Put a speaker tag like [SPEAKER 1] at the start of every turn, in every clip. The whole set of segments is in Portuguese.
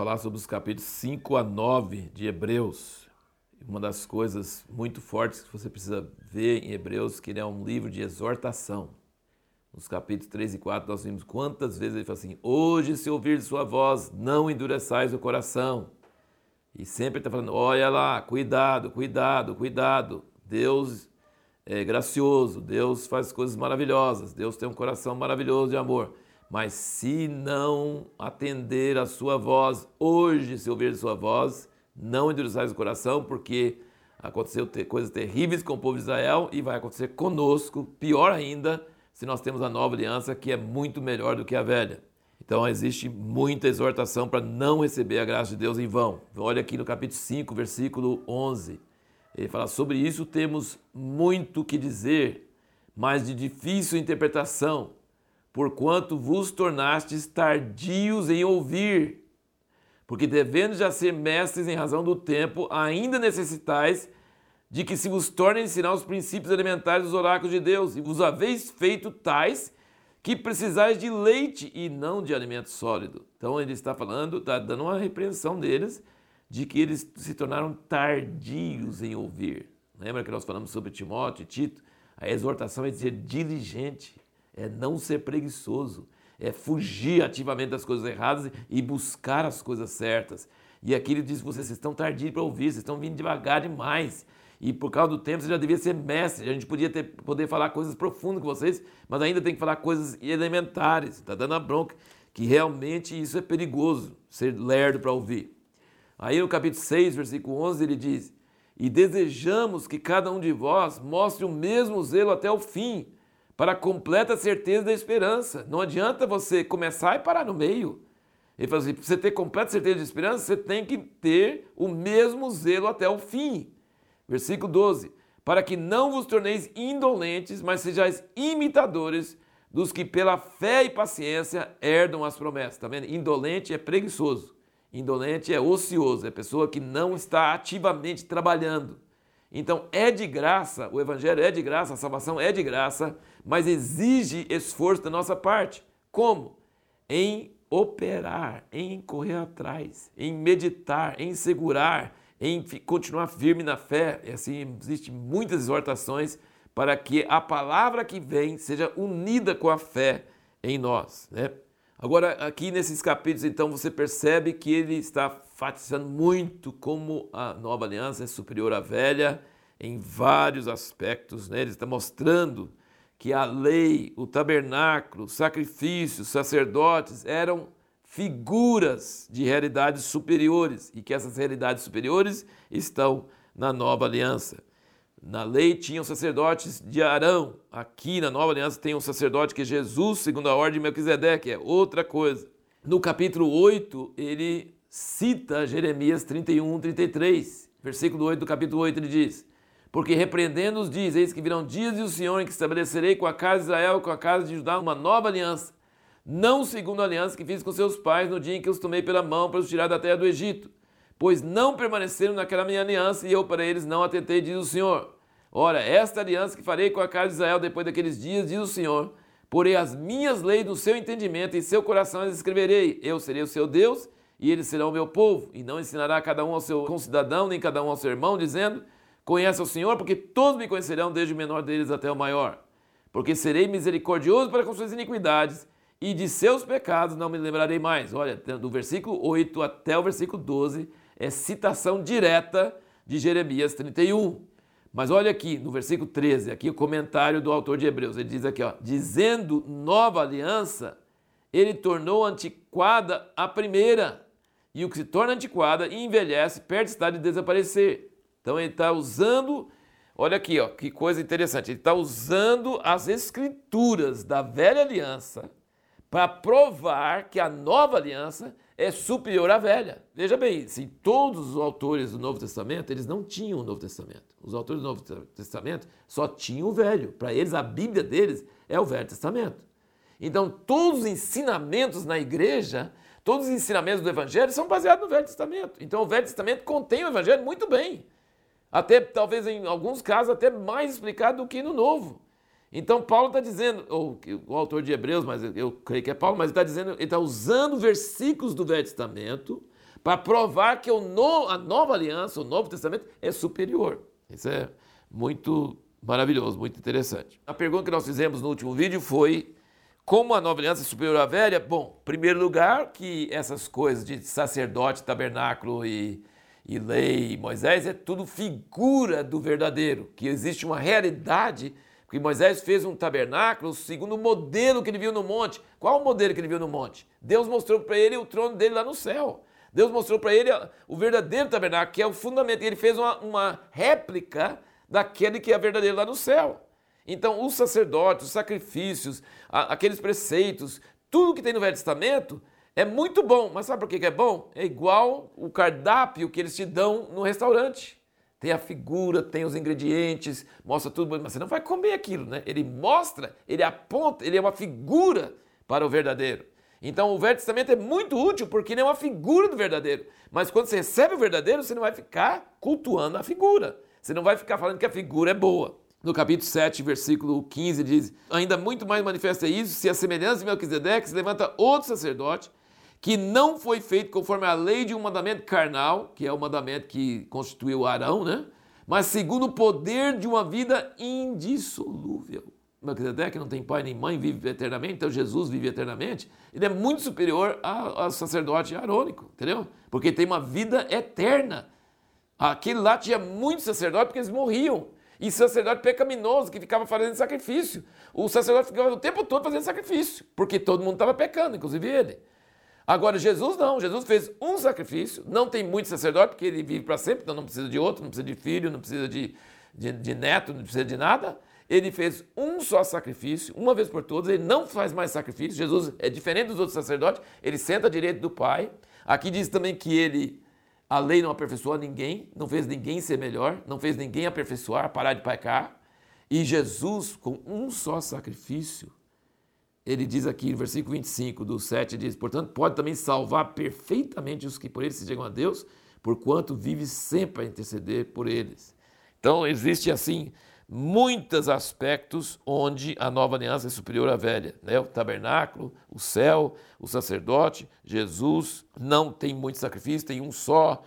[SPEAKER 1] falar sobre os capítulos 5 a 9 de Hebreus. Uma das coisas muito fortes que você precisa ver em Hebreus, que ele é um livro de exortação. Nos capítulos 3 e 4 nós vimos quantas vezes ele fala assim: Hoje, se ouvir sua voz, não endureçais o coração. E sempre está falando: olha lá, cuidado, cuidado, cuidado. Deus é gracioso, Deus faz coisas maravilhosas, Deus tem um coração maravilhoso de amor. Mas se não atender a sua voz, hoje, se ouvir sua voz, não endureçais o coração, porque aconteceu coisas terríveis com o povo de Israel e vai acontecer conosco, pior ainda, se nós temos a nova aliança, que é muito melhor do que a velha. Então existe muita exortação para não receber a graça de Deus em vão. Olha aqui no capítulo 5, versículo 11. Ele fala: Sobre isso temos muito que dizer, mas de difícil interpretação, porquanto vos tornastes tardios em ouvir. Porque devendo já ser mestres em razão do tempo, ainda necessitais de que se vos tornem ensinar os princípios elementares dos oráculos de Deus, e vos haveis feito tais que precisais de leite e não de alimento sólido. Então ele está falando, está dando uma repreensão deles de que eles se tornaram tardios em ouvir. Lembra que nós falamos sobre Timóteo e Tito? A exortação é dizer diligente, é não ser preguiçoso, é fugir ativamente das coisas erradas e buscar as coisas certas. E aqui ele diz: vocês estão tardios para ouvir, vocês estão vindo devagar demais. E por causa do tempo você já devia ser mestre. A gente podia ter, poder falar coisas profundas com vocês, mas ainda tem que falar coisas elementares. Está dando a bronca. Que realmente isso é perigoso, ser lerdo para ouvir. Aí no capítulo 6, versículo 11, ele diz: E desejamos que cada um de vós mostre o mesmo zelo até o fim, para a completa certeza da esperança. Não adianta você começar e parar no meio. Ele fala assim: para você ter completa certeza de esperança, você tem que ter o mesmo zelo até o fim. Versículo 12: Para que não vos torneis indolentes, mas sejais imitadores dos que pela fé e paciência herdam as promessas. Está vendo? Indolente é preguiçoso. Indolente é ocioso, é pessoa que não está ativamente trabalhando. Então é de graça, o evangelho é de graça, a salvação é de graça, mas exige esforço da nossa parte. Como? Em operar, em correr atrás, em meditar, em segurar, em continuar firme na fé. E assim, existem muitas exortações para que a palavra que vem seja unida com a fé em nós. Né? Agora, aqui nesses capítulos, então, você percebe que ele está enfatizando muito como a nova aliança é superior à velha em vários aspectos. Né? Ele está mostrando que a lei, o tabernáculo, os sacrifícios, os sacerdotes eram figuras de realidades superiores e que essas realidades superiores estão na nova aliança. Na lei tinham sacerdotes de Arão, aqui na nova aliança tem um sacerdote que é Jesus, segundo a ordem de Melquisedeque, é outra coisa. No capítulo 8, ele cita Jeremias 31, 33, versículo 8 do capítulo 8, ele diz: Porque repreendendo-os diz, eis que virão dias do Senhor em que estabelecerei com a casa de Israel e com a casa de Judá uma nova aliança, não segundo a aliança que fiz com seus pais no dia em que os tomei pela mão para os tirar da terra do Egito, pois não permaneceram naquela minha aliança e eu para eles não atentei, diz o Senhor. Ora, esta aliança que farei com a casa de Israel depois daqueles dias, diz o Senhor, porei as minhas leis no seu entendimento e em seu coração as escreverei. Eu serei o seu Deus e eles serão o meu povo. E não ensinará cada um ao seu concidadão, nem cada um ao seu irmão, dizendo: Conhece o Senhor, porque todos me conhecerão, desde o menor deles até o maior. Porque serei misericordioso para com suas iniquidades e de seus pecados não me lembrarei mais. Olha, do versículo 8 até o versículo 12 é citação direta de Jeremias 31. Mas olha aqui, no versículo 13, aqui o comentário do autor de Hebreus, ele diz aqui, ó, dizendo nova aliança, ele tornou antiquada a primeira, e o que se torna antiquada envelhece, perto está de desaparecer. Então ele está usando, olha aqui, ó, que coisa interessante, ele está usando as escrituras da velha aliança para provar que a nova aliança é superior à velha. Veja bem, se todos os autores do Novo Testamento, eles não tinham o Novo Testamento. Os autores do Novo Testamento só tinham o Velho. Para eles, a Bíblia deles é o Velho Testamento. Então, todos os ensinamentos na igreja, todos os ensinamentos do Evangelho são baseados no Velho Testamento. Então, o Velho Testamento contém o Evangelho muito bem. Até, talvez, em alguns casos, até mais explicado do que no Novo. Então Paulo está dizendo, ou o autor de Hebreus, mas eu creio que é Paulo, mas ele está dizendo, ele está usando versículos do Velho Testamento para provar que o no, a nova aliança, o Novo Testamento, é superior. Isso é muito maravilhoso, muito interessante. A pergunta que nós fizemos no último vídeo foi como a nova aliança é superior à velha? Bom, em primeiro lugar, que essas coisas de sacerdote, tabernáculo e, e lei, e Moisés, é tudo figura do verdadeiro, que existe uma realidade, porque Moisés fez um tabernáculo segundo o modelo que ele viu no monte. Qual o modelo que ele viu no monte? Deus mostrou para ele o trono dele lá no céu. Deus mostrou para ele o verdadeiro tabernáculo, que é o fundamento. Ele fez uma, uma réplica daquele que é verdadeiro lá no céu. Então, os sacerdotes, os sacrifícios, aqueles preceitos, tudo que tem no Velho Testamento é muito bom. Mas sabe por que é bom? É igual o cardápio que eles te dão no restaurante. Tem a figura, tem os ingredientes, mostra tudo, mas você não vai comer aquilo, né? Ele mostra, ele aponta, ele é uma figura para o verdadeiro. Então o Velho Testamento é muito útil porque ele é uma figura do verdadeiro. Mas quando você recebe o verdadeiro, você não vai ficar cultuando a figura. Você não vai ficar falando que a figura é boa. No capítulo 7, versículo 15, diz: Ainda muito mais manifesta isso se a semelhança de Melquisedeque se levanta outro sacerdote que não foi feito conforme a lei de um mandamento carnal, que é o mandamento que constituiu Arão, né? Mas segundo o poder de uma vida indissolúvel. Melquisedeque não tem pai nem mãe, vive eternamente, então Jesus vive eternamente. Ele é muito superior ao sacerdote arônico, entendeu? Porque tem uma vida eterna. Aquele lá tinha muitos sacerdotes porque eles morriam. E sacerdote pecaminoso que ficava fazendo sacrifício. O sacerdote ficava o tempo todo fazendo sacrifício, porque todo mundo estava pecando, inclusive ele. Agora, Jesus não. Jesus fez um sacrifício. Não tem muito sacerdote, porque ele vive para sempre, então não precisa de outro, não precisa de filho, não precisa de, de, de neto, não precisa de nada. Ele fez um só sacrifício, uma vez por todas. Ele não faz mais sacrifício. Jesus é diferente dos outros sacerdotes. Ele senta à direita do Pai. Aqui diz também que ele a lei não aperfeiçoou ninguém, não fez ninguém ser melhor, não fez ninguém aperfeiçoar, parar de pecar. E Jesus, com um só sacrifício, ele diz aqui no versículo 25 do 7, diz, portanto, pode também salvar perfeitamente os que por ele se chegam a Deus, porquanto vive sempre a interceder por eles. Então, existe assim muitos aspectos onde a nova aliança é superior à velha. Né? O tabernáculo, o céu, o sacerdote, Jesus, não tem muito sacrifício, tem um só,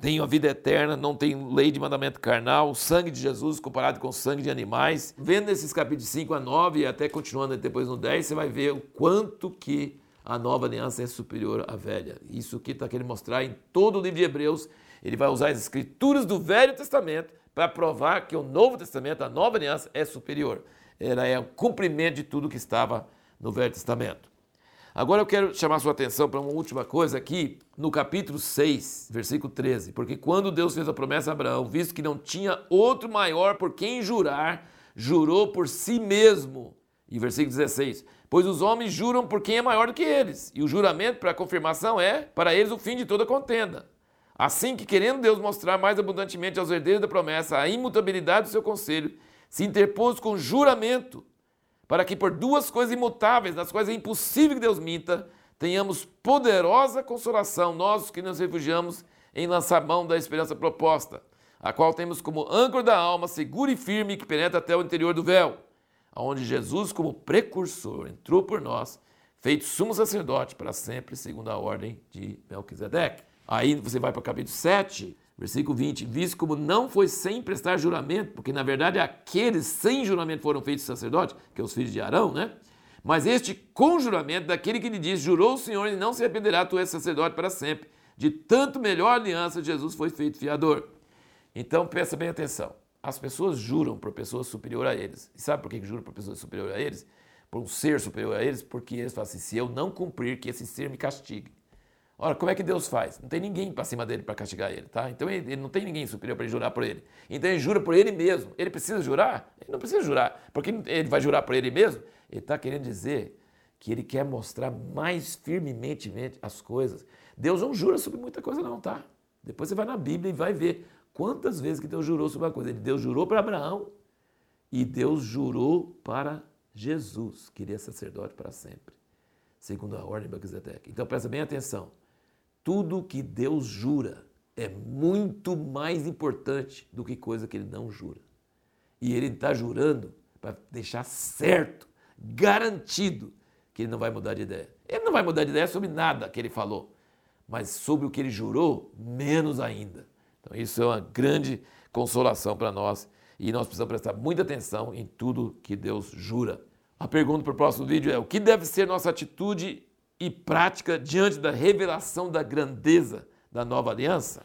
[SPEAKER 1] tem a vida eterna, não tem lei de mandamento carnal, o sangue de Jesus comparado com o sangue de animais. Vendo esses capítulos 5 a 9 e até continuando depois no 10, você vai ver o quanto que a nova aliança é superior à velha. Isso que está querendo mostrar em todo o livro de Hebreus. Ele vai usar as escrituras do Velho Testamento para provar que o Novo Testamento, a nova aliança, é superior. Ela é o cumprimento de tudo que estava no Velho Testamento. Agora eu quero chamar sua atenção para uma última coisa aqui, no capítulo 6, versículo 13. Porque quando Deus fez a promessa a Abraão, visto que não tinha outro maior por quem jurar, jurou por si mesmo. E versículo 16: Pois os homens juram por quem é maior do que eles, e o juramento para a confirmação é para eles o fim de toda contenda. Assim que, querendo Deus mostrar mais abundantemente aos herdeiros da promessa a imutabilidade do seu conselho, se interpôs com juramento, para que por duas coisas imutáveis, nas quais é impossível que Deus minta, tenhamos poderosa consolação, nós que nos refugiamos em lançar mão da esperança proposta, a qual temos como âncora da alma segura e firme que penetra até o interior do véu, aonde Jesus, como precursor, entrou por nós, feito sumo sacerdote para sempre, segundo a ordem de Melquisedeque. Aí você vai para o capítulo 7, versículo 20. Visto como não foi sem prestar juramento, porque na verdade aqueles sem juramento foram feitos sacerdotes, que é os filhos de Arão, né? Mas este com juramento daquele que lhe diz: Jurou o Senhor e não se arrependerá, tu és sacerdote para sempre. De tanto melhor aliança, Jesus foi feito fiador. Então presta bem atenção. As pessoas juram por pessoas superior a eles. E sabe por que juram por pessoas superior a eles? Por um ser superior a eles? Porque eles falam assim: se eu não cumprir, que esse ser me castigue. Ora, como é que Deus faz? Não tem ninguém para cima dele para castigar ele, tá? Então ele, ele não tem ninguém superior para jurar por ele. Então ele jura por ele mesmo. Ele precisa jurar? Ele não precisa jurar. Porque ele vai jurar por ele mesmo? Ele está querendo dizer que ele quer mostrar mais firmemente as coisas. Deus não jura sobre muita coisa, não, tá? Depois você vai na Bíblia e vai ver quantas vezes que Deus jurou sobre uma coisa. Deus jurou para Abraão e Deus jurou para Jesus, que ele é sacerdote para sempre, segundo a ordem de Melquisedeque. Então presta bem atenção tudo que Deus jura é muito mais importante do que coisa que ele não jura. E ele está jurando para deixar certo, garantido, que ele não vai mudar de ideia. Ele não vai mudar de ideia sobre nada que ele falou, mas sobre o que ele jurou, menos ainda. Então, isso é uma grande consolação para nós e nós precisamos prestar muita atenção em tudo que Deus jura. A pergunta para o próximo vídeo é: o que deve ser nossa atitude e prática diante da revelação da grandeza da nova aliança?